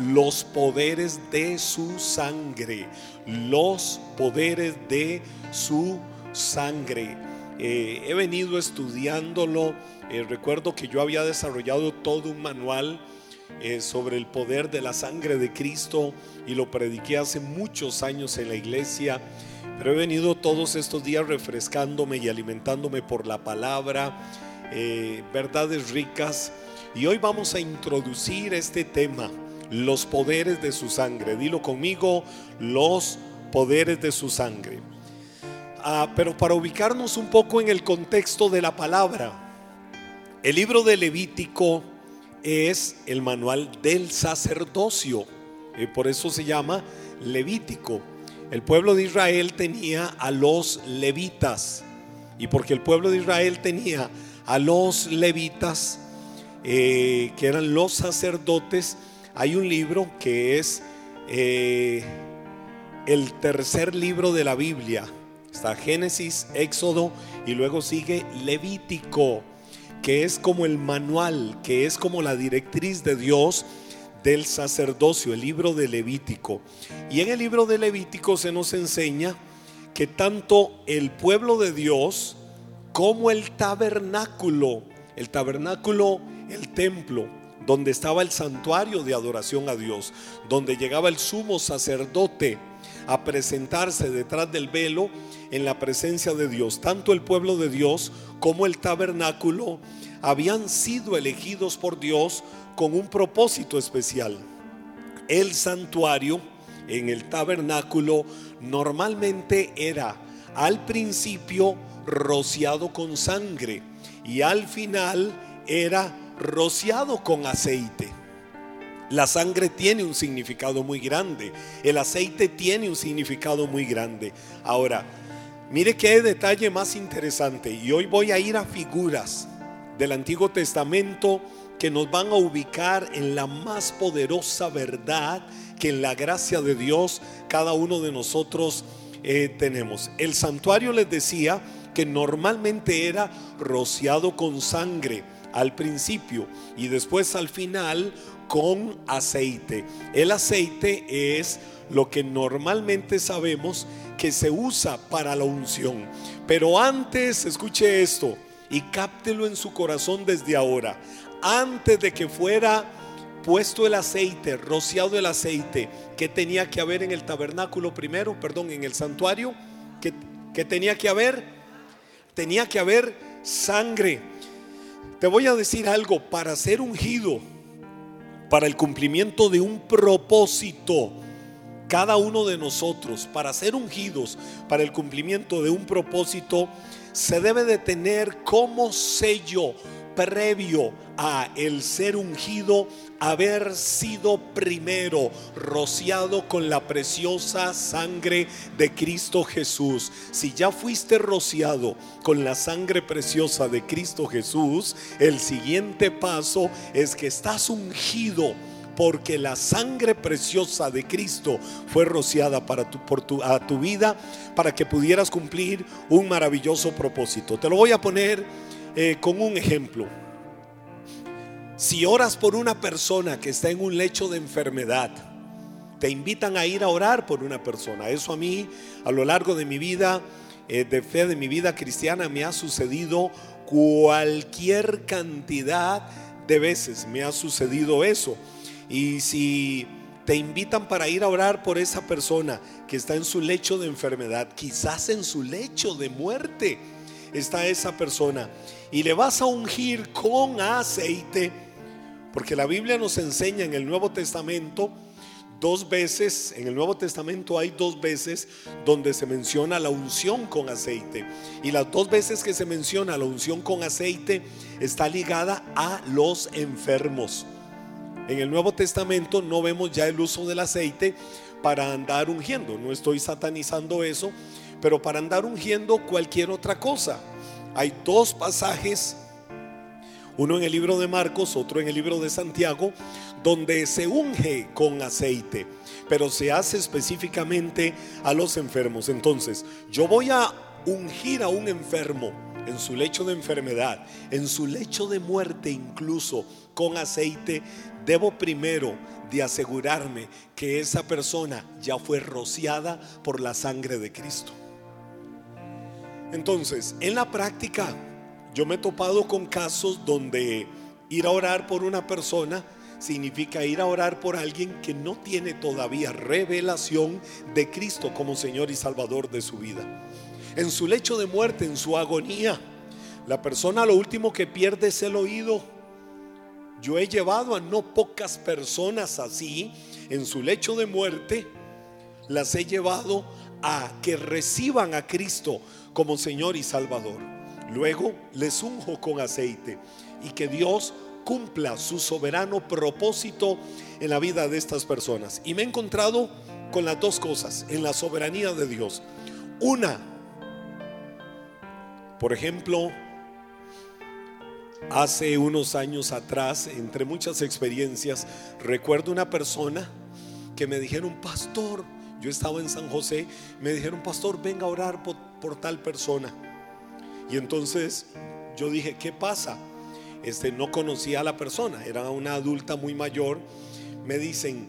los poderes de su sangre, los poderes de su sangre. Eh, he venido estudiándolo, eh, recuerdo que yo había desarrollado todo un manual eh, sobre el poder de la sangre de Cristo y lo prediqué hace muchos años en la iglesia. Pero he venido todos estos días refrescándome y alimentándome por la palabra, verdades ricas. Y hoy vamos a introducir este tema los poderes de su sangre. Dilo conmigo, los poderes de su sangre. Ah, pero para ubicarnos un poco en el contexto de la palabra, el libro de Levítico es el manual del sacerdocio. eh, por eso se llama Levítico. El pueblo de Israel tenía a los levitas. Y porque el pueblo de Israel tenía a los levitas, eh, que eran los sacerdotes, hay un libro que es eh, el tercer libro de la Biblia. Está Génesis, Éxodo y luego sigue Levítico, que es como el manual, que es como la directriz de Dios del sacerdocio, el libro de Levítico. Y en el libro de Levítico se nos enseña que tanto el pueblo de Dios como el tabernáculo, el tabernáculo, el templo, donde estaba el santuario de adoración a Dios, donde llegaba el sumo sacerdote a presentarse detrás del velo en la presencia de Dios. Tanto el pueblo de Dios como el tabernáculo habían sido elegidos por Dios con un propósito especial. El santuario en el tabernáculo normalmente era al principio rociado con sangre y al final era rociado con aceite. La sangre tiene un significado muy grande. El aceite tiene un significado muy grande. Ahora, mire qué detalle más interesante. Y hoy voy a ir a figuras del Antiguo Testamento que nos van a ubicar en la más poderosa verdad que en la gracia de Dios cada uno de nosotros eh, tenemos. El santuario les decía que normalmente era rociado con sangre al principio y después al final con aceite. El aceite es lo que normalmente sabemos que se usa para la unción. Pero antes, escuche esto y cáptelo en su corazón desde ahora. Antes de que fuera puesto el aceite, rociado el aceite, que tenía que haber en el tabernáculo primero, perdón, en el santuario? que tenía que haber? Tenía que haber sangre. Te voy a decir algo, para ser ungido, para el cumplimiento de un propósito, cada uno de nosotros, para ser ungidos, para el cumplimiento de un propósito, se debe de tener como sello previo a el ser ungido haber sido primero rociado con la preciosa sangre de Cristo Jesús. Si ya fuiste rociado con la sangre preciosa de Cristo Jesús, el siguiente paso es que estás ungido porque la sangre preciosa de Cristo fue rociada para tu, por tu, a tu vida para que pudieras cumplir un maravilloso propósito. Te lo voy a poner eh, con un ejemplo. Si oras por una persona que está en un lecho de enfermedad, te invitan a ir a orar por una persona. Eso a mí, a lo largo de mi vida, eh, de fe de mi vida cristiana, me ha sucedido cualquier cantidad de veces. Me ha sucedido eso. Y si te invitan para ir a orar por esa persona que está en su lecho de enfermedad, quizás en su lecho de muerte está esa persona, y le vas a ungir con aceite, porque la Biblia nos enseña en el Nuevo Testamento dos veces, en el Nuevo Testamento hay dos veces donde se menciona la unción con aceite. Y las dos veces que se menciona la unción con aceite está ligada a los enfermos. En el Nuevo Testamento no vemos ya el uso del aceite para andar ungiendo. No estoy satanizando eso, pero para andar ungiendo cualquier otra cosa. Hay dos pasajes, uno en el libro de Marcos, otro en el libro de Santiago, donde se unge con aceite, pero se hace específicamente a los enfermos. Entonces, yo voy a ungir a un enfermo en su lecho de enfermedad, en su lecho de muerte incluso, con aceite, debo primero de asegurarme que esa persona ya fue rociada por la sangre de Cristo. Entonces, en la práctica, yo me he topado con casos donde ir a orar por una persona significa ir a orar por alguien que no tiene todavía revelación de Cristo como Señor y Salvador de su vida. En su lecho de muerte, en su agonía, la persona lo último que pierde es el oído. Yo he llevado a no pocas personas así en su lecho de muerte, las he llevado a que reciban a Cristo como Señor y Salvador. Luego les unjo con aceite y que Dios cumpla su soberano propósito en la vida de estas personas. Y me he encontrado con las dos cosas en la soberanía de Dios. Una, por ejemplo, hace unos años atrás, entre muchas experiencias, recuerdo una persona que me dijeron, pastor, yo estaba en San José, me dijeron, pastor, venga a orar por, por tal persona. Y entonces yo dije, ¿qué pasa? este, no conocía a la persona, era una adulta muy mayor, me dicen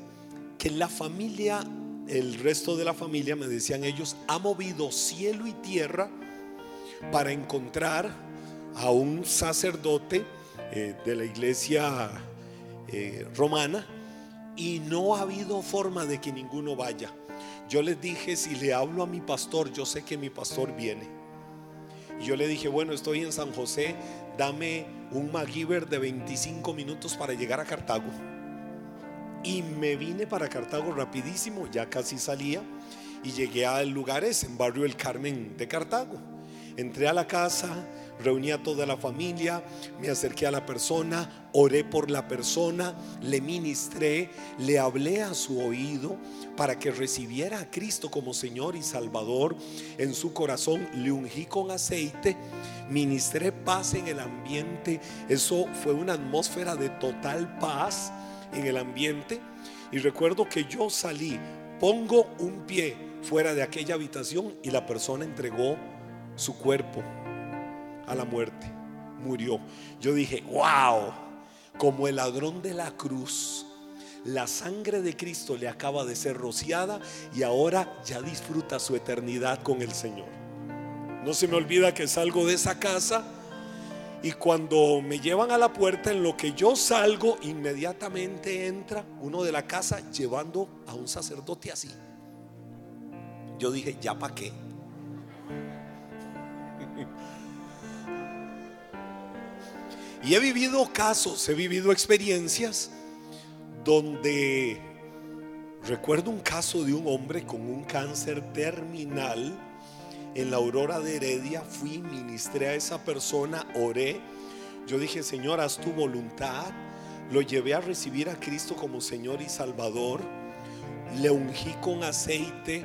que la familia, el resto de la familia, me decían ellos, ha movido cielo y tierra para encontrar a un sacerdote eh, de la iglesia eh, romana y no ha habido forma de que ninguno vaya. Yo les dije, si le hablo a mi pastor, yo sé que mi pastor viene. yo le dije, bueno, estoy en San José, dame un MacGyver de 25 minutos para llegar a Cartago. Y me vine para Cartago rapidísimo, ya casi salía, y llegué al lugar ese, en Barrio El Carmen de Cartago. Entré a la casa, reuní a toda la familia, me acerqué a la persona, oré por la persona, le ministré, le hablé a su oído para que recibiera a Cristo como Señor y Salvador. En su corazón, le ungí con aceite, ministré paz en el ambiente, eso fue una atmósfera de total paz en el ambiente. Y recuerdo que yo salí, pongo un pie fuera de aquella habitación y la persona entregó su cuerpo a la muerte, murió. Yo dije, wow, como el ladrón de la cruz, la sangre de Cristo le acaba de ser rociada y ahora ya disfruta su eternidad con el Señor. No se me olvida que salgo de esa casa y cuando me llevan a la puerta, en lo que yo salgo, inmediatamente entra uno de la casa llevando a un sacerdote así. Yo dije, ¿ya para qué? Y he vivido casos, he vivido experiencias donde recuerdo un caso de un hombre con un cáncer terminal en la aurora de Heredia. Fui, ministré a esa persona, oré. Yo dije, Señor, haz tu voluntad. Lo llevé a recibir a Cristo como Señor y Salvador. Le ungí con aceite.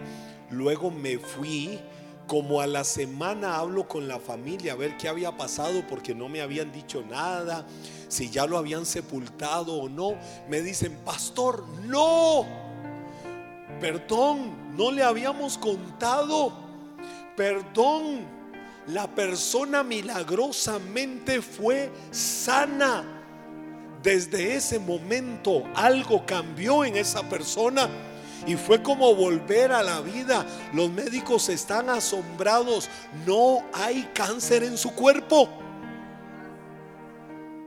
Luego me fui como a la semana hablo con la familia a ver qué había pasado porque no me habían dicho nada, si ya lo habían sepultado o no. Me dicen, pastor, no, perdón, no le habíamos contado, perdón, la persona milagrosamente fue sana. Desde ese momento algo cambió en esa persona y fue como volver a la vida. Los médicos están asombrados. No hay cáncer en su cuerpo.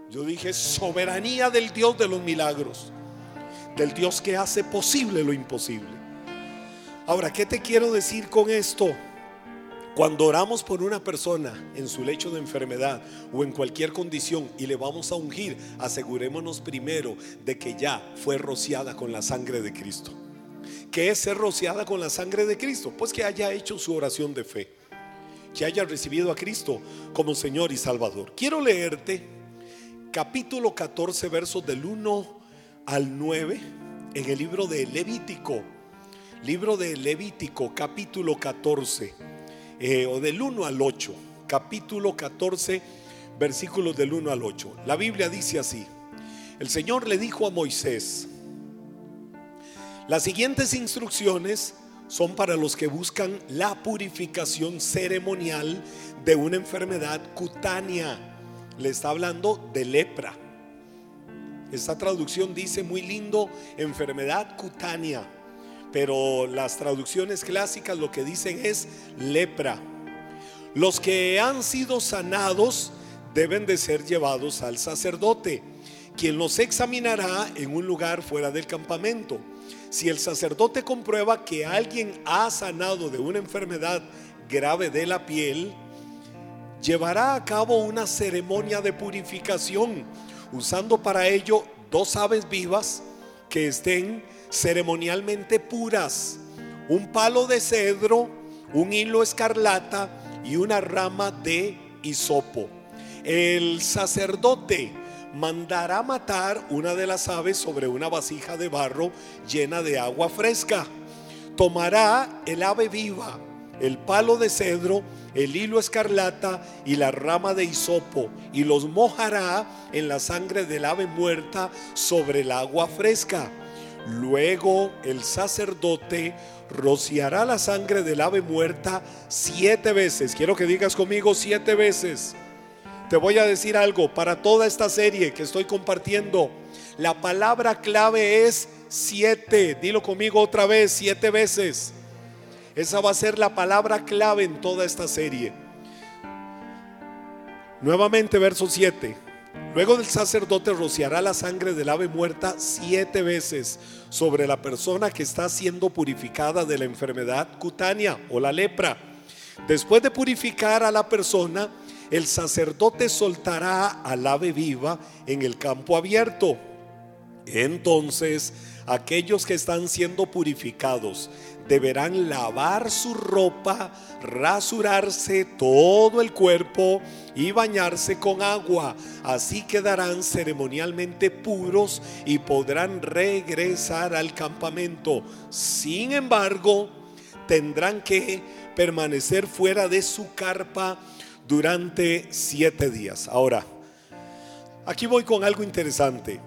Yo dije, soberanía del Dios de los milagros. Del Dios que hace posible lo imposible. Ahora, ¿qué te quiero decir con esto? Cuando oramos por una persona en su lecho de enfermedad o en cualquier condición y le vamos a ungir, asegurémonos primero de que ya fue rociada con la sangre de Cristo. ¿Qué es ser rociada con la sangre de Cristo? Pues que haya hecho su oración de fe, que haya recibido a Cristo como Señor y Salvador. Quiero leerte capítulo 14, versos del 1 al 9 en el libro de Levítico. Libro de Levítico, capítulo 14, eh, o del 1 al 8. Capítulo 14, versículos del 1 al 8. La Biblia dice así. El Señor le dijo a Moisés, las siguientes instrucciones son para los que buscan la purificación ceremonial de una enfermedad cutánea. Le está hablando de lepra. Esta traducción dice muy lindo, enfermedad cutánea, pero las traducciones clásicas lo que dicen es lepra. Los que han sido sanados deben de ser llevados al sacerdote, quien los examinará en un lugar fuera del campamento. Si el sacerdote comprueba que alguien ha sanado de una enfermedad grave de la piel, llevará a cabo una ceremonia de purificación, usando para ello dos aves vivas que estén ceremonialmente puras, un palo de cedro, un hilo escarlata y una rama de hisopo. El sacerdote mandará matar una de las aves sobre una vasija de barro llena de agua fresca. Tomará el ave viva, el palo de cedro, el hilo escarlata y la rama de hisopo, y los mojará en la sangre del ave muerta sobre el agua fresca. Luego el sacerdote rociará la sangre del ave muerta siete veces. Quiero que digas conmigo siete veces. Te voy a decir algo para toda esta serie que estoy compartiendo. La palabra clave es siete. Dilo conmigo otra vez, siete veces. Esa va a ser la palabra clave en toda esta serie. Nuevamente, verso 7. Luego del sacerdote rociará la sangre del ave muerta siete veces sobre la persona que está siendo purificada de la enfermedad cutánea o la lepra. Después de purificar a la persona, el sacerdote soltará al ave viva en el campo abierto. Entonces, aquellos que están siendo purificados deberán lavar su ropa, rasurarse todo el cuerpo y bañarse con agua. Así quedarán ceremonialmente puros y podrán regresar al campamento. Sin embargo, tendrán que permanecer fuera de su carpa durante siete días. Ahora, aquí voy con algo interesante.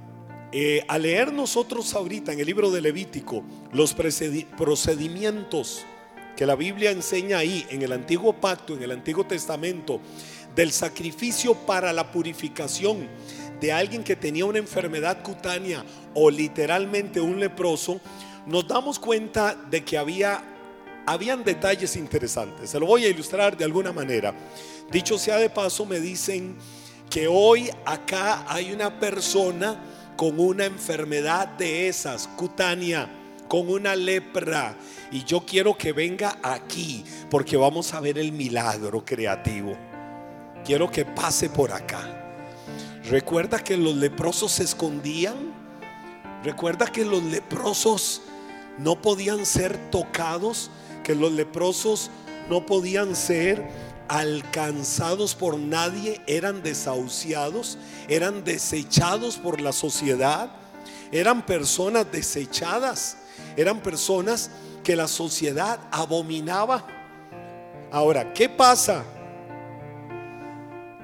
Eh, al leer nosotros ahorita en el libro de Levítico los procedimientos que la Biblia enseña ahí en el antiguo pacto, en el antiguo testamento, del sacrificio para la purificación de alguien que tenía una enfermedad cutánea o literalmente un leproso, nos damos cuenta de que había habían detalles interesantes. Se lo voy a ilustrar de alguna manera. Dicho sea de paso, me dicen que hoy acá hay una persona con una enfermedad de esas, cutánea, con una lepra. Y yo quiero que venga aquí porque vamos a ver el milagro creativo. Quiero que pase por acá. Recuerda que los leprosos se escondían. Recuerda que los leprosos no podían ser tocados, que los leprosos no podían ser alcanzados por nadie, eran desahuciados, eran desechados por la sociedad, eran personas desechadas, eran personas que la sociedad abominaba. Ahora, ¿qué pasa?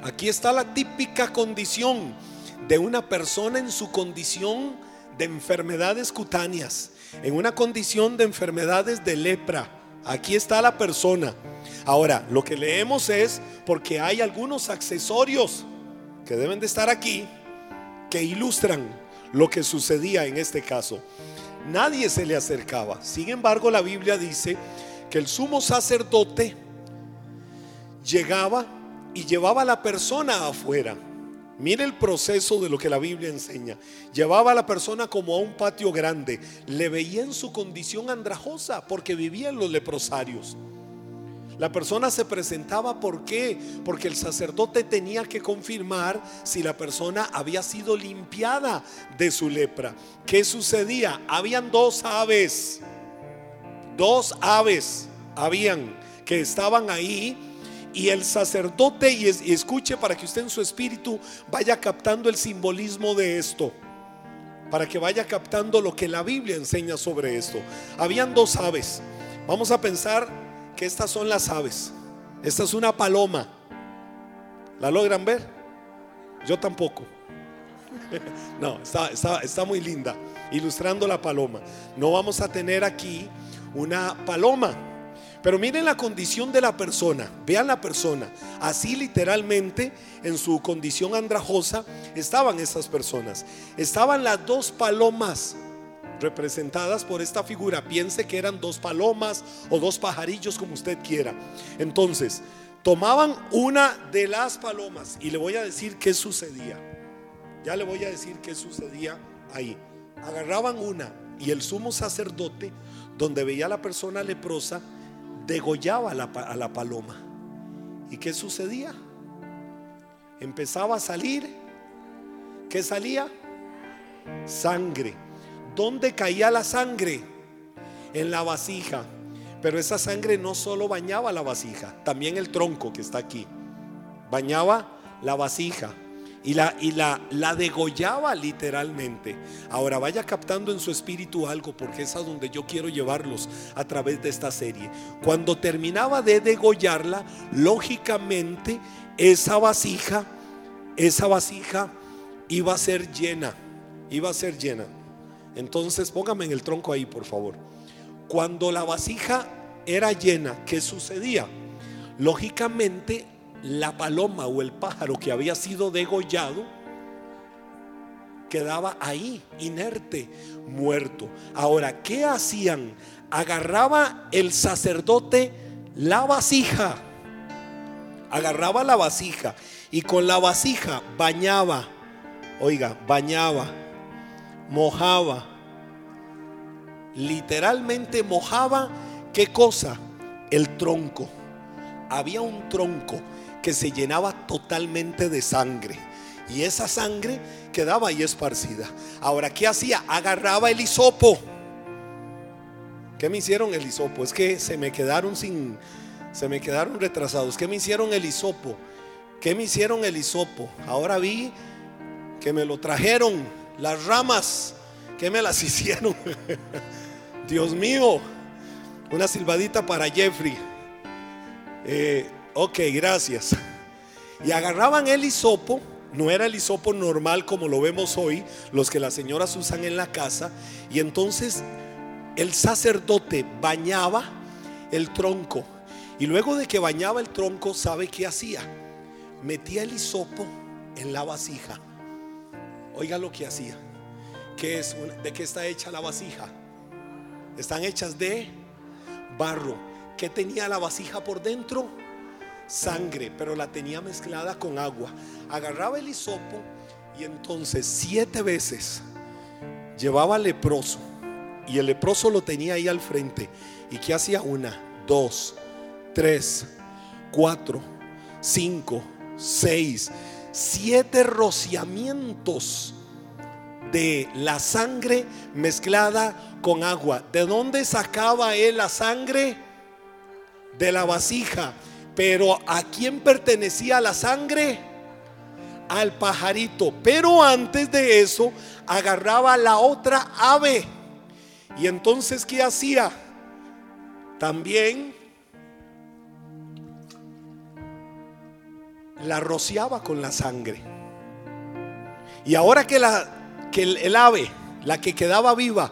Aquí está la típica condición de una persona en su condición de enfermedades cutáneas, en una condición de enfermedades de lepra. Aquí está la persona Ahora, lo que leemos es porque hay algunos accesorios que deben de estar aquí que ilustran lo que sucedía en este caso. Nadie se le acercaba. Sin embargo, la Biblia dice que el sumo sacerdote llegaba y llevaba a la persona afuera. Mire el proceso de lo que la Biblia enseña. Llevaba a la persona como a un patio grande. Le veía en su condición andrajosa porque vivía en los leprosarios. La persona se presentaba, ¿por qué? Porque el sacerdote tenía que confirmar si la persona había sido limpiada de su lepra. ¿Qué sucedía? Habían dos aves, dos aves habían que estaban ahí y el sacerdote, y, escuche para que usted en su espíritu vaya captando el simbolismo de esto, para que vaya captando lo que la Biblia enseña sobre esto. Habían dos aves. Vamos a pensar que estas son las aves. Esta es una paloma. ¿La logran ver? Yo tampoco. No, está, está, muy linda, ilustrando la paloma. No vamos a tener aquí una paloma, Pero miren la condición de la persona, vean la persona. Así literalmente en su condición andrajosa estaban esas personas. Estaban las dos palomas representadas por esta figura. Piense que eran dos palomas o dos pajarillos como usted quiera. Entonces, tomaban una de las palomas y le voy a decir qué sucedía. Ya le voy a decir qué sucedía ahí. Agarraban una y el sumo sacerdote, donde veía la persona leprosa, degollaba a la, paloma. ¿Y qué sucedía? Empezaba a salir. ¿Qué salía? Sangre. ¿Dónde caía la sangre? En la vasija. Pero esa sangre no solo bañaba la vasija, también el tronco que está aquí. Bañaba la vasija y la, y la, la degollaba literalmente. Ahora vaya captando en su espíritu algo, porque es a donde yo quiero llevarlos a través de esta serie. Cuando terminaba de degollarla, lógicamente esa vasija, esa vasija iba a ser llena, iba a ser llena. Entonces póngame en el tronco ahí, por favor. Cuando la vasija era llena, ¿qué sucedía? Lógicamente la paloma o el pájaro que había sido degollado quedaba ahí, inerte, muerto. Ahora, ¿qué hacían? Agarraba el sacerdote la vasija, agarraba la vasija y con la vasija bañaba, oiga, bañaba, mojaba, literalmente mojaba, ¿qué cosa? El tronco. Había un tronco que se llenaba totalmente de sangre. Y esa sangre quedaba ahí esparcida. Ahora, ¿qué hacía? Agarraba el hisopo. ¿Qué me hicieron el hisopo? Es que se me quedaron sin, se me quedaron retrasados. ¿Qué me hicieron el hisopo? ¿Qué me hicieron el hisopo? Ahora vi que me lo trajeron las ramas. ¿Qué me las hicieron? Dios mío, una silbadita para Jeffrey. Eh, Ok, gracias. Y agarraban el hisopo, no era el hisopo normal como lo vemos hoy, los que las señoras usan en la casa, y entonces el sacerdote bañaba el tronco. Y luego de que bañaba el tronco, ¿sabe qué hacía? Metía el hisopo en la vasija. Oiga lo que hacía. ¿Qué es? ¿De qué está hecha la vasija? Están hechas de barro. ¿Qué tenía la vasija por dentro? Sangre, pero la tenía mezclada con agua. Agarraba el hisopo y entonces siete veces llevaba leproso y el leproso lo tenía ahí al frente. ¿Y qué hacía? Una, dos, tres, cuatro, cinco, seis, siete rociamientos de la sangre mezclada con agua. ¿De dónde sacaba él la sangre? De la vasija. Pero ¿a quién pertenecía la sangre? Al pajarito. Pero antes de eso agarraba la otra ave. Y entonces, ¿qué hacía? También la rociaba con la sangre. Y ahora que, la, que el ave, la que quedaba viva,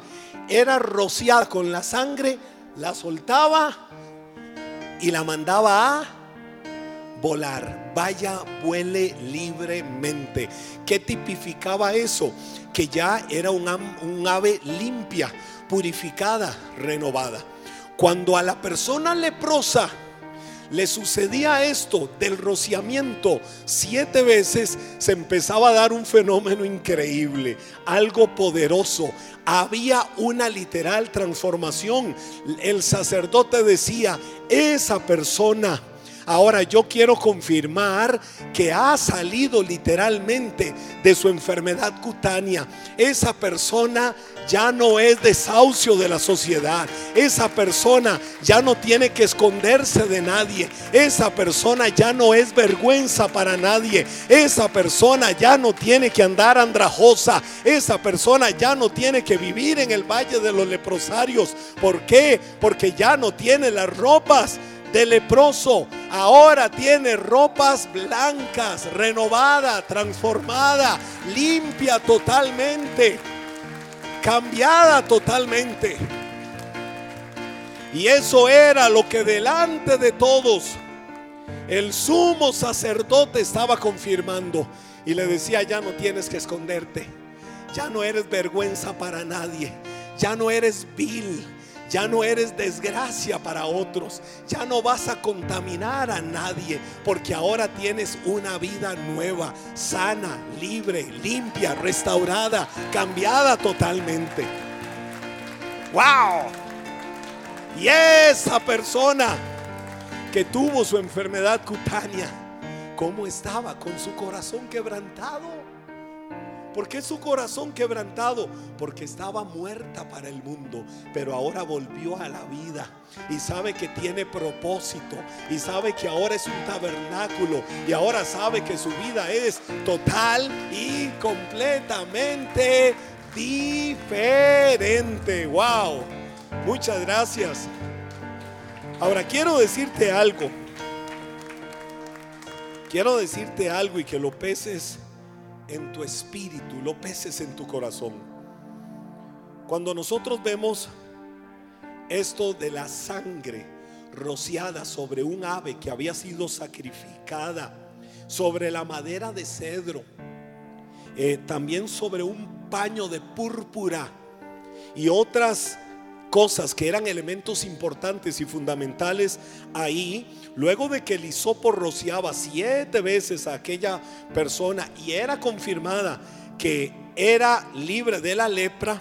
era rociada con la sangre, la soltaba y la mandaba a volar. Vaya, vuele libremente. ¿Qué tipificaba eso? Que ya era un, un ave limpia, purificada, renovada. Cuando a la persona leprosa le sucedía esto del rociamiento siete veces, se empezaba a dar un fenómeno increíble, algo poderoso. Había una literal transformación. El sacerdote decía, esa persona Ahora yo quiero confirmar que ha salido literalmente de su enfermedad cutánea. Esa persona ya no es desahucio de la sociedad. Esa persona ya no tiene que esconderse de nadie. Esa persona ya no es vergüenza para nadie. Esa persona ya no tiene que andar andrajosa. Esa persona ya no tiene que vivir en el valle de los leprosarios. ¿Por qué? Porque ya no tiene las ropas de leproso, ahora tiene ropas blancas, renovada, transformada, limpia totalmente, cambiada totalmente. Y eso era lo que delante de todos el sumo sacerdote estaba confirmando. Y le decía, ya no tienes que esconderte, ya no eres vergüenza para nadie, ya no eres vil, ya no eres desgracia para otros, ya no vas a contaminar a nadie, porque ahora tienes una vida nueva, sana, libre, limpia, restaurada, cambiada totalmente. ¡Wow! Y esa persona que tuvo su enfermedad cutánea, ¿cómo estaba? Con su corazón quebrantado. ¿Por qué su corazón quebrantado? Porque estaba muerta para el mundo, pero ahora volvió a la vida y sabe que tiene propósito y sabe que ahora es un tabernáculo y ahora sabe que su vida es total y completamente diferente. Wow. Muchas gracias. Ahora quiero decirte algo. Quiero decirte algo y que lo peses en tu espíritu, lo peses en tu corazón. Cuando nosotros vemos esto de la sangre rociada sobre un ave que había sido sacrificada, sobre la madera de cedro, eh, también sobre un paño de púrpura y otras cosas que eran elementos importantes y fundamentales ahí, luego de que el hisopo rociaba siete veces a aquella persona y era confirmada que era libre de la lepra,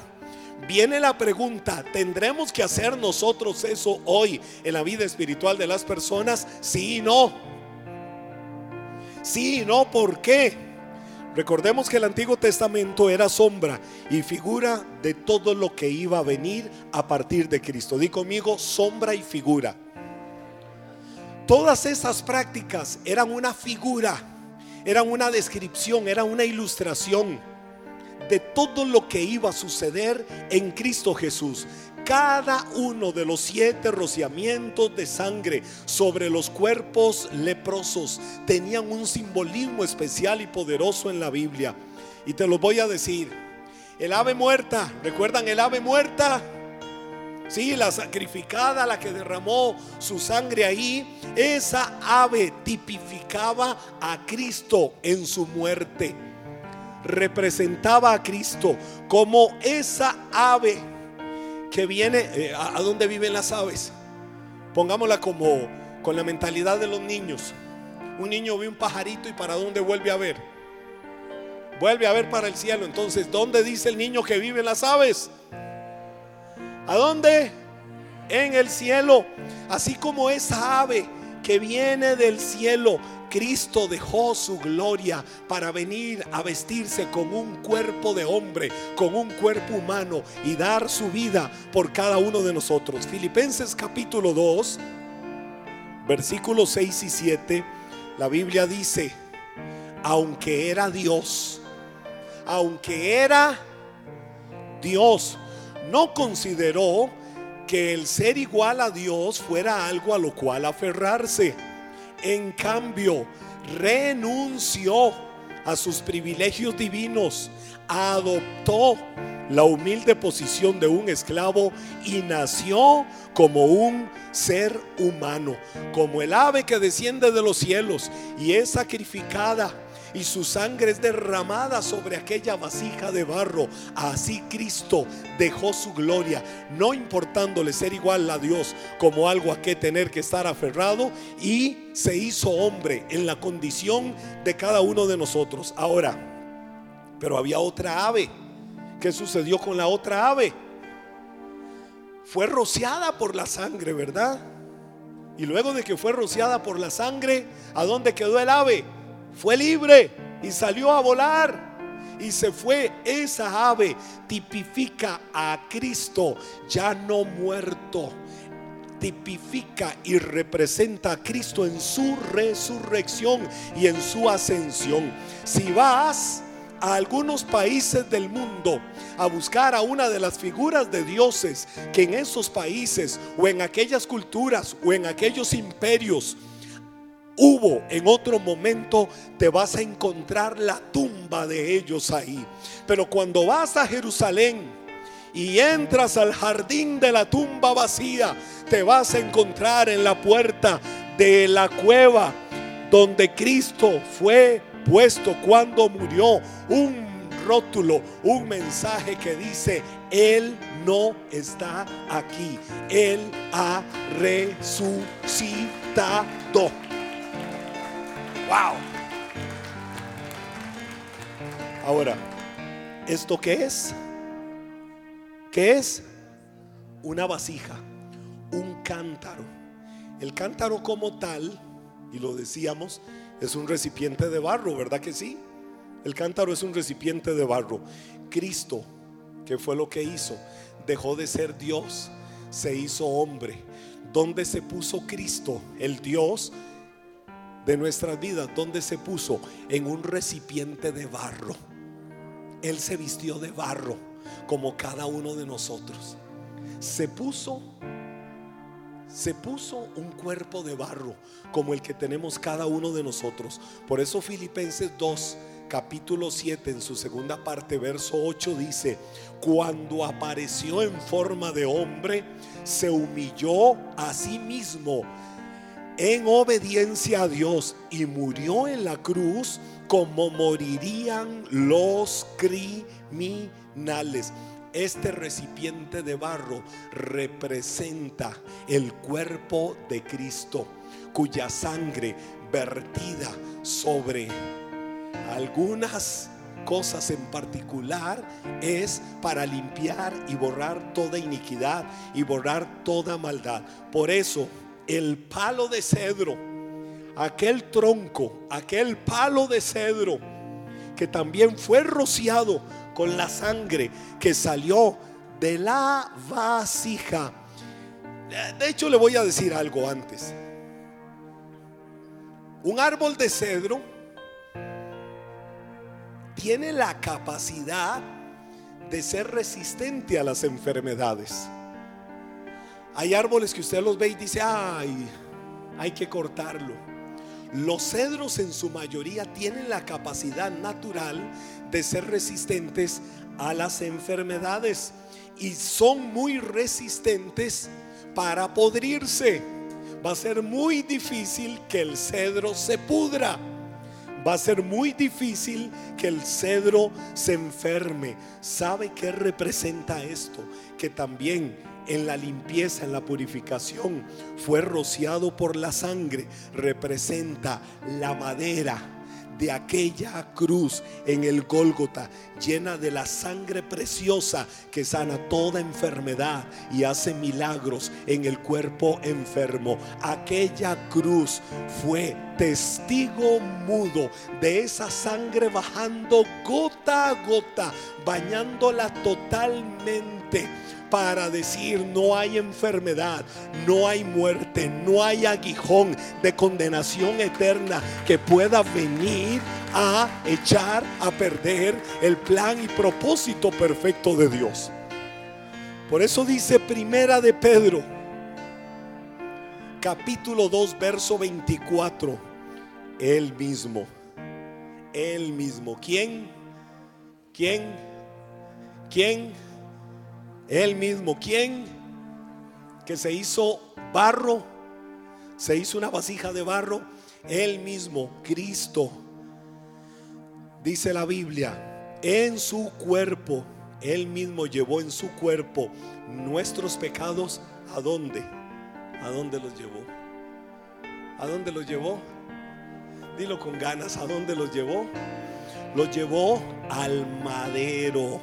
viene la pregunta, ¿tendremos que hacer nosotros eso hoy en la vida espiritual de las personas? Sí y no. Sí y no, ¿por qué? Recordemos que el Antiguo Testamento era sombra y figura de todo lo que iba a venir a partir de Cristo. Di conmigo, sombra y figura. Todas esas prácticas eran una figura, eran una descripción, eran una ilustración de todo lo que iba a suceder en Cristo Jesús cada uno de los siete rociamientos de sangre sobre los cuerpos leprosos tenían un simbolismo especial y poderoso en la Biblia. Y te lo voy a decir. El ave muerta, ¿recuerdan el ave muerta? Sí, la sacrificada, la que derramó su sangre ahí, esa ave tipificaba a Cristo en su muerte. Representaba a Cristo como esa ave que viene, eh, a, dónde viven las aves. Pongámosla como con la mentalidad de los niños. Un niño ve un pajarito y para dónde vuelve a ver. Vuelve a ver para el cielo. Entonces, ¿dónde dice el niño que viven las aves? ¿A dónde? En el cielo. Así como esa ave que viene del cielo Cristo dejó su gloria para venir a vestirse con un cuerpo de hombre, con un cuerpo humano y dar su vida por cada uno de nosotros. Filipenses capítulo 2, versículos 6 y 7, la Biblia dice, aunque era Dios, aunque era Dios, no consideró que el ser igual a Dios fuera algo a lo cual aferrarse en cambio, renunció a sus privilegios divinos, adoptó la humilde posición de un esclavo y nació como un ser humano, como el ave que desciende de los cielos y es sacrificada y su sangre es derramada sobre aquella vasija de barro. Así Cristo dejó su gloria, no importándole ser igual a Dios como algo a que tener que estar aferrado y se hizo hombre en la condición de cada uno de nosotros. Ahora, pero había otra ave. ¿Qué sucedió con la otra ave? Fue rociada por la sangre, ¿verdad? Y luego de que fue rociada por la sangre, ¿a dónde quedó el ave? Fue libre y salió a volar. Y se fue esa ave, tipifica a Cristo ya no muerto. Tipifica y representa a Cristo en su resurrección y en su ascensión. Si vas a algunos países del mundo a buscar a una de las figuras de dioses que en esos países o en aquellas culturas o en aquellos imperios hubo en otro momento, te vas a encontrar la tumba de ellos ahí. Pero cuando vas a Jerusalén y entras al jardín de la tumba vacía, te vas a encontrar en la puerta de la cueva donde Cristo fue puesto cuando murió un rótulo, un mensaje que dice, Él no está aquí, Él ha resucitado. Wow. Ahora, ¿esto qué es? ¿Qué es? Una vasija, un cántaro. El cántaro como tal, y lo decíamos, es un recipiente de barro, ¿verdad que sí? El cántaro es un recipiente de barro. Cristo, que fue lo que hizo, dejó de ser Dios, se hizo hombre. ¿Dónde se puso Cristo, el Dios de nuestras vidas? ¿Dónde se puso? En un recipiente de barro. Él se vistió de barro, como cada uno de nosotros. Se puso se puso un cuerpo de barro como el que tenemos cada uno de nosotros. Por eso Filipenses 2, capítulo 7, en su segunda parte, verso 8 dice, cuando apareció en forma de hombre, se humilló a sí mismo en obediencia a Dios y murió en la cruz como morirían los criminales. Este recipiente de barro representa el cuerpo de Cristo, cuya sangre vertida sobre algunas cosas en particular es para limpiar y borrar toda iniquidad y borrar toda maldad. Por eso el palo de cedro, aquel tronco, aquel palo de cedro que también fue rociado con la sangre que salió de la vasija. De hecho, le voy a decir algo antes. Un árbol de cedro tiene la capacidad de ser resistente a las enfermedades. Hay árboles que usted los ve y dice, ay, hay que cortarlo. Los cedros en su mayoría tienen la capacidad natural de ser resistentes a las enfermedades y son muy resistentes para podrirse. Va a ser muy difícil que el cedro se pudra. Va a ser muy difícil que el cedro se enferme. ¿Sabe qué representa esto? Que también en la limpieza, en la purificación, fue rociado por la sangre. Representa la madera de aquella cruz en el Gólgota, llena de la sangre preciosa que sana toda enfermedad y hace milagros en el cuerpo enfermo. Aquella cruz fue testigo mudo de esa sangre bajando gota a gota, bañándola totalmente para decir no hay enfermedad, no hay muerte, no hay aguijón de condenación eterna que pueda venir a echar a perder el plan y propósito perfecto de Dios. Por eso dice Primera de Pedro, capítulo 2, verso 24, él mismo, él mismo, ¿quién? ¿Quién? ¿Quién? Él mismo, ¿quién? Que se hizo barro, se hizo una vasija de barro, Él mismo, Cristo. Dice la Biblia, en su cuerpo, Él mismo llevó en su cuerpo nuestros pecados. ¿A dónde? ¿A dónde los llevó? ¿A dónde los llevó? Dilo con ganas, ¿a dónde los llevó? Los llevó al madero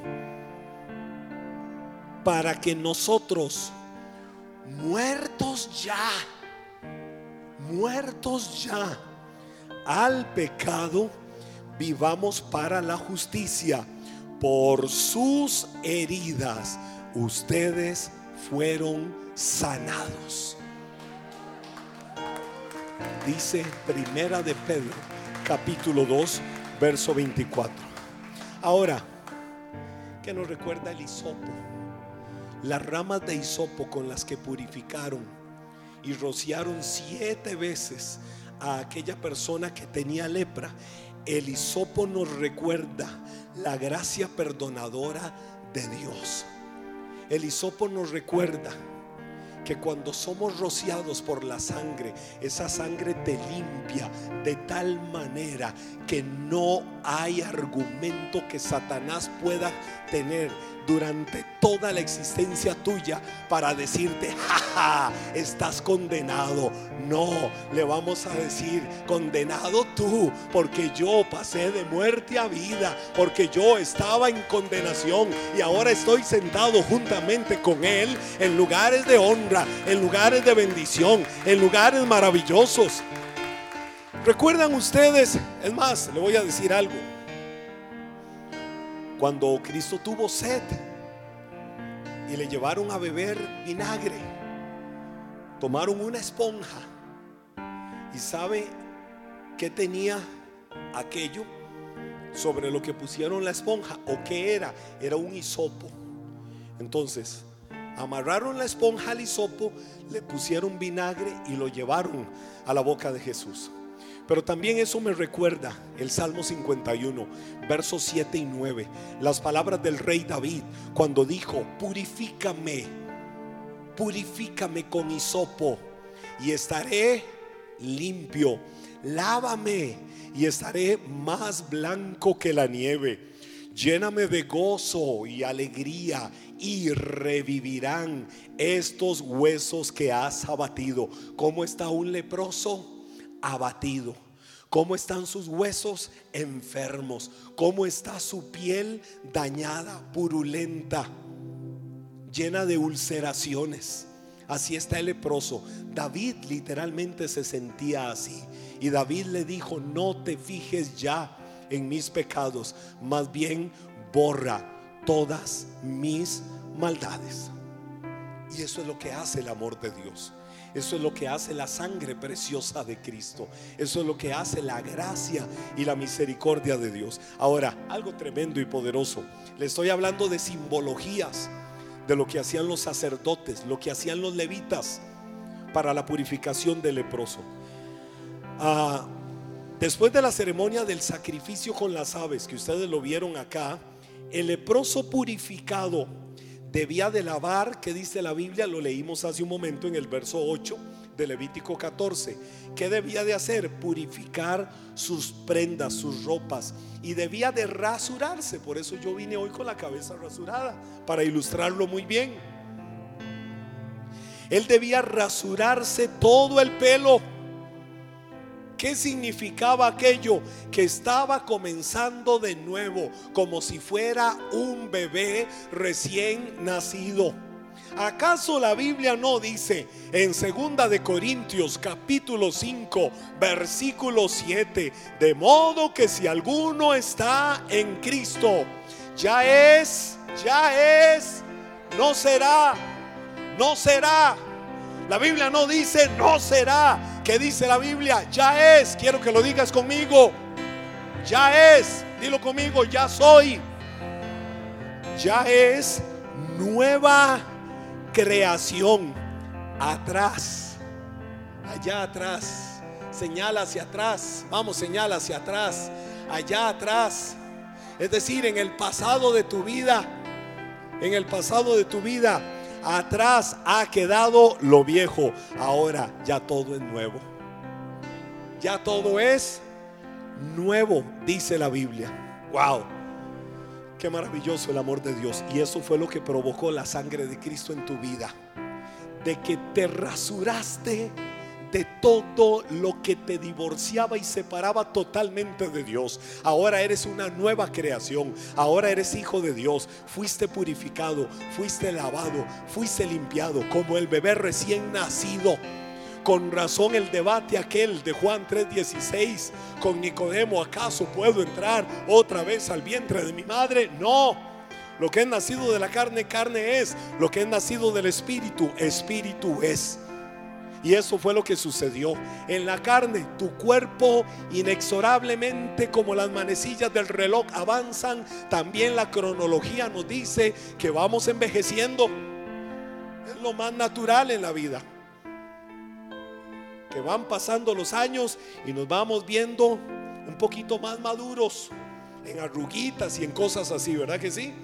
para que nosotros, muertos ya, muertos ya al pecado, vivamos para la justicia. Por sus heridas ustedes fueron sanados. Dice Primera de Pedro, capítulo 2, verso 24. Ahora, que nos recuerda el hisopo las ramas de hisopo con las que purificaron y rociaron siete veces a aquella persona que tenía lepra. El hisopo nos recuerda la gracia perdonadora de Dios. El hisopo nos recuerda que cuando somos rociados por la sangre, esa sangre te limpia de tal manera que no hay argumento que Satanás pueda tener durante toda la existencia tuya para decirte, jaja, estás condenado. No, le vamos a decir, condenado tú, porque yo pasé de muerte a vida, porque yo estaba en condenación y ahora estoy sentado juntamente con Él en lugares de honra, en lugares de bendición, en lugares maravillosos. ¿Recuerdan ustedes? Es más, le voy a decir algo cuando Cristo tuvo sed y le llevaron a beber vinagre, tomaron una esponja y sabe qué tenía aquello sobre lo que pusieron la esponja o qué era, era un hisopo. Entonces, amarraron la esponja al hisopo, le pusieron vinagre y lo llevaron a la boca de Jesús. Pero también eso me recuerda el Salmo 51, versos 7 y 9, las palabras del rey David cuando dijo, purifícame, purifícame con hisopo y estaré limpio, lávame y estaré más blanco que la nieve. Lléname de gozo y alegría y revivirán estos huesos que has abatido. ¿Cómo está un leproso? Abatido. ¿Cómo están sus huesos enfermos? ¿Cómo está su piel dañada, purulenta, llena de ulceraciones? Así está el leproso. David literalmente se sentía así. Y David le dijo, no te fijes ya en mis pecados, más bien borra todas mis maldades. Y eso es lo que hace el amor de Dios. Eso es lo que hace la sangre preciosa de Cristo. Eso es lo que hace la gracia y la misericordia de Dios. Ahora, algo tremendo y poderoso. Le estoy hablando de simbologías de lo que hacían los sacerdotes, lo que hacían los levitas para la purificación del leproso. Ah, después de la ceremonia del sacrificio con las aves, que ustedes lo vieron acá, el leproso purificado debía de lavar, que dice la Biblia, lo leímos hace un momento en el verso 8 de Levítico 14. ¿Qué debía de hacer? Purificar sus prendas, sus ropas. Y debía de rasurarse. Por eso yo vine hoy con la cabeza rasurada, para ilustrarlo muy bien. Él debía rasurarse todo el pelo ¿Qué significaba aquello? Que estaba comenzando de nuevo, como si fuera un bebé recién nacido. ¿Acaso la Biblia no dice en segunda de Corintios capítulo 5 versículo 7, de modo que si alguno está en Cristo, ya es, ya es, no será, no será. La Biblia no dice no será, ¿Qué dice la Biblia? Ya es, quiero que lo digas conmigo. Ya es, dilo conmigo, ya soy. Ya es nueva creación. Atrás, allá atrás. Señala hacia atrás. Vamos, señala hacia atrás. Allá atrás. Es decir, en el pasado de tu vida. En el pasado de tu vida Atrás ha quedado lo viejo. Ahora ya todo es nuevo. Ya todo es nuevo, dice la Biblia. Wow. Qué maravilloso el amor de Dios. Y eso fue lo que provocó la sangre de Cristo en tu vida. De que te rasuraste de todo lo que te divorciaba y separaba totalmente de Dios. Ahora eres una nueva creación. Ahora eres hijo de Dios. Fuiste purificado, fuiste lavado, fuiste limpiado como el bebé recién nacido. Con razón el debate aquel de Juan 3:16 con Nicodemo, ¿acaso puedo entrar otra vez al vientre de mi madre? No. Lo que es nacido de la carne, carne es. Lo que es nacido del espíritu, espíritu es. Y eso fue lo que sucedió. En la carne, tu cuerpo inexorablemente como las manecillas del reloj avanzan. También la cronología nos dice que vamos envejeciendo. Es lo más natural en la vida. Que van pasando los años y nos vamos viendo un poquito más maduros en arruguitas y en cosas así, ¿verdad que sí?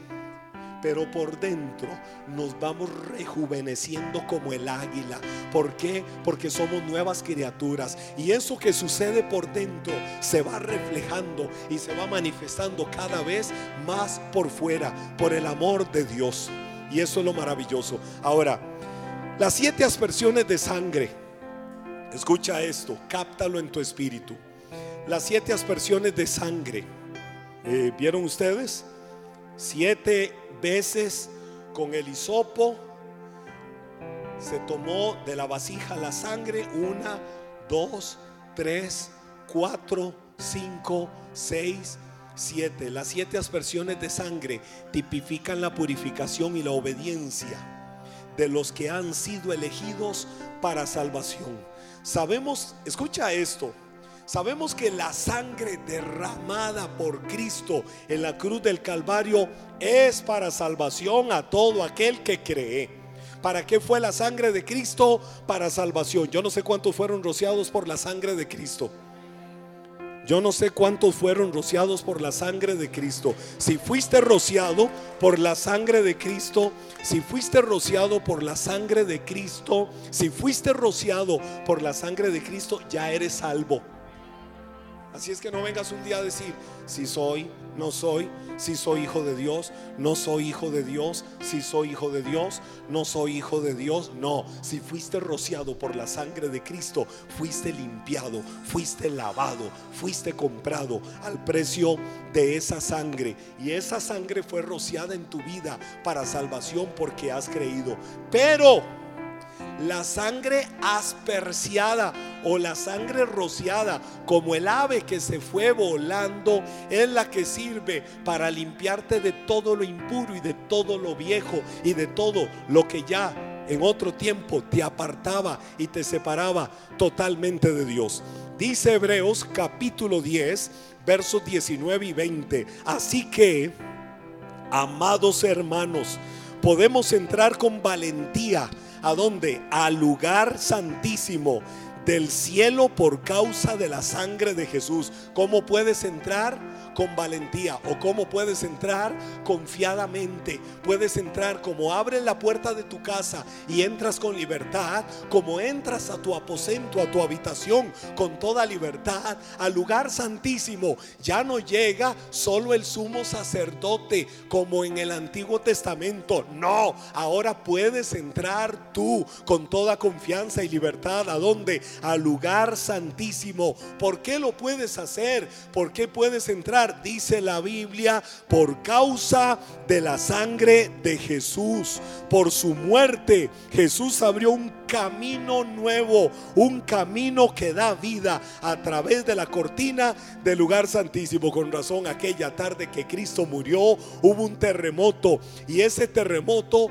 Pero por dentro nos vamos rejuveneciendo como el águila. ¿Por qué? Porque somos nuevas criaturas. Y eso que sucede por dentro se va reflejando y se va manifestando cada vez más por fuera, por el amor de Dios. Y eso es lo maravilloso. Ahora, las siete aspersiones de sangre. Escucha esto, cáptalo en tu espíritu. Las siete aspersiones de sangre. Eh, ¿Vieron ustedes? Siete veces con el hisopo se tomó de la vasija la sangre. Una, dos, tres, cuatro, cinco, seis, siete. Las siete aspersiones de sangre tipifican la purificación y la obediencia de los que han sido elegidos para salvación. Sabemos, escucha esto, sabemos que la sangre derramada por Cristo en la cruz del Calvario es para salvación a todo aquel que cree. ¿Para qué fue la sangre de Cristo? Para salvación. Yo no sé cuántos fueron rociados por la sangre de Cristo. Yo no sé cuántos fueron rociados por la sangre de Cristo. Si fuiste rociado por la sangre de Cristo, si fuiste rociado por la sangre de Cristo, si fuiste rociado por la sangre de Cristo, ya eres salvo. Así es que no vengas un día a decir, si soy, no soy, si soy hijo de Dios, no soy hijo de Dios, si soy hijo de Dios, no soy hijo de Dios. No, si fuiste rociado por la sangre de Cristo, fuiste limpiado, fuiste lavado, fuiste comprado al precio de esa sangre. Y esa sangre fue rociada en tu vida para salvación porque has creído. Pero la sangre asperciada o la sangre rociada, como el ave que se fue volando, es la que sirve para limpiarte de todo lo impuro y de todo lo viejo y de todo lo que ya en otro tiempo te apartaba y te separaba totalmente de Dios. Dice Hebreos capítulo 10, versos 19 y 20. Así que, amados hermanos, podemos entrar con valentía ¿A dónde? Al lugar santísimo del cielo por causa de la sangre de Jesús. ¿Cómo puedes entrar? Con valentía o cómo puedes entrar confiadamente. Puedes entrar como abres la puerta de tu casa y entras con libertad, como entras a tu aposento, a tu habitación con toda libertad, al lugar santísimo. Ya no llega solo el sumo sacerdote como en el Antiguo Testamento. No, ahora puedes entrar tú con toda confianza y libertad. ¿A dónde? Al lugar santísimo. ¿Por qué lo puedes hacer? ¿Por qué puedes entrar? Dice la Biblia, por causa de la sangre de Jesús. Por su muerte, Jesús abrió un camino nuevo, un camino que da vida a través de la cortina del lugar santísimo. Con razón, aquella tarde que Cristo murió, hubo un terremoto y ese terremoto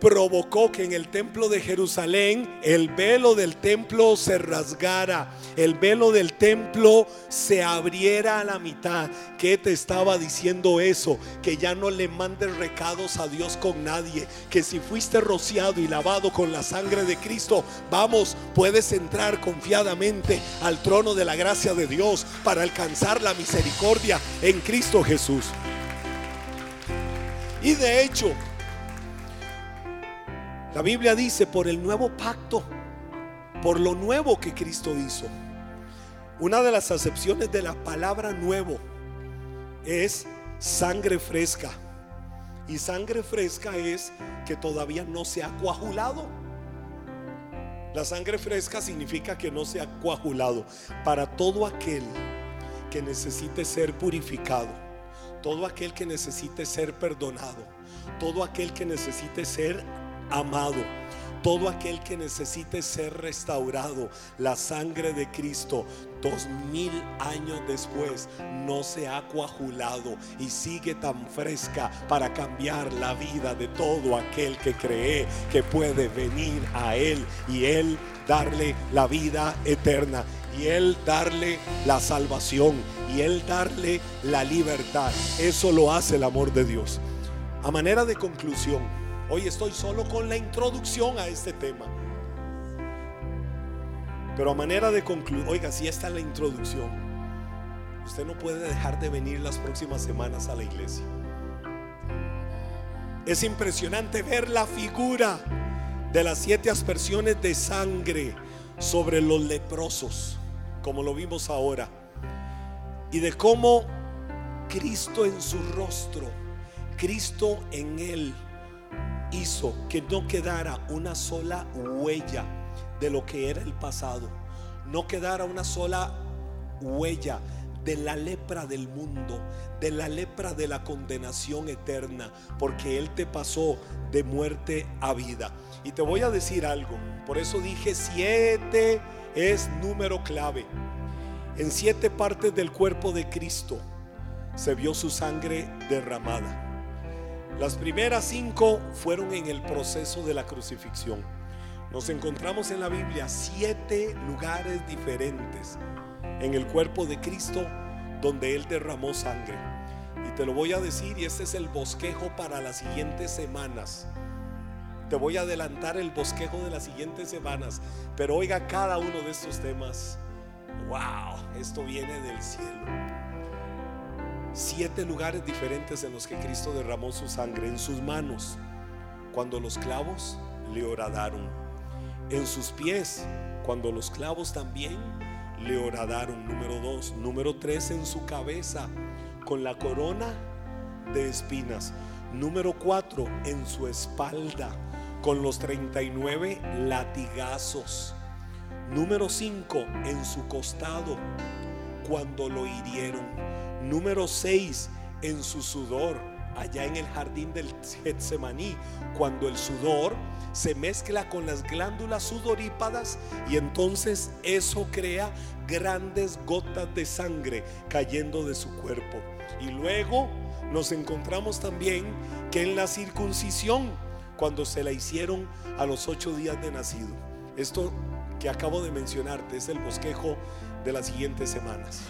provocó que en el templo de Jerusalén el velo del templo se rasgara, el velo del templo se abriera a la mitad. ¿Qué te estaba diciendo eso? Que ya no le mandes recados a Dios con nadie, que si fuiste rociado y lavado con la sangre de Cristo, vamos, puedes entrar confiadamente al trono de la gracia de Dios para alcanzar la misericordia en Cristo Jesús. Y de hecho, la Biblia dice por el nuevo pacto, por lo nuevo que Cristo hizo. Una de las acepciones de la palabra nuevo es sangre fresca. Y sangre fresca es que todavía no se ha coagulado. La sangre fresca significa que no se ha coagulado. Para todo aquel que necesite ser purificado, todo aquel que necesite ser perdonado, todo aquel que necesite ser amado. Todo aquel que necesite ser restaurado, la sangre de Cristo, dos mil años después, no se ha coagulado y sigue tan fresca para cambiar la vida de todo aquel que cree que puede venir a Él y Él darle la vida eterna y Él darle la salvación y Él darle la libertad. Eso lo hace el amor de Dios. A manera de conclusión, Hoy estoy solo con la introducción a este tema. Pero a manera de concluir, oiga, si esta es la introducción, usted no puede dejar de venir las próximas semanas a la iglesia. Es impresionante ver la figura de las siete aspersiones de sangre sobre los leprosos, como lo vimos ahora, y de cómo Cristo en su rostro, Cristo en él, hizo que no quedara una sola huella de lo que era el pasado, no quedara una sola huella de la lepra del mundo, de la lepra de la condenación eterna, porque Él te pasó de muerte a vida. Y te voy a decir algo, por eso dije siete es número clave. En siete partes del cuerpo de Cristo se vio su sangre derramada. Las primeras cinco fueron en el proceso de la crucifixión. Nos encontramos en la Biblia siete lugares diferentes en el cuerpo de Cristo donde Él derramó sangre. Y te lo voy a decir y este es el bosquejo para las siguientes semanas. Te voy a adelantar el bosquejo de las siguientes semanas, pero oiga cada uno de estos temas. Wow, esto viene del cielo. Siete lugares diferentes en los que Cristo derramó su sangre en sus manos, cuando los clavos le horadaron, en sus pies, cuando los clavos también le horadaron. Número dos. Número tres, en su cabeza, con la corona de espinas. Número cuatro, en su espalda, con los 39 latigazos. Número cinco, en su costado, cuando lo hirieron. Número seis, en su sudor, allá en el jardín del Getsemaní, cuando el sudor se mezcla con las glándulas sudorípadas y entonces eso crea grandes gotas de sangre cayendo de su cuerpo. Y luego nos encontramos también que en la circuncisión, cuando se la hicieron a los ocho días de nacido, esto que acabo de mencionarte es el bosquejo de las siguientes semanas.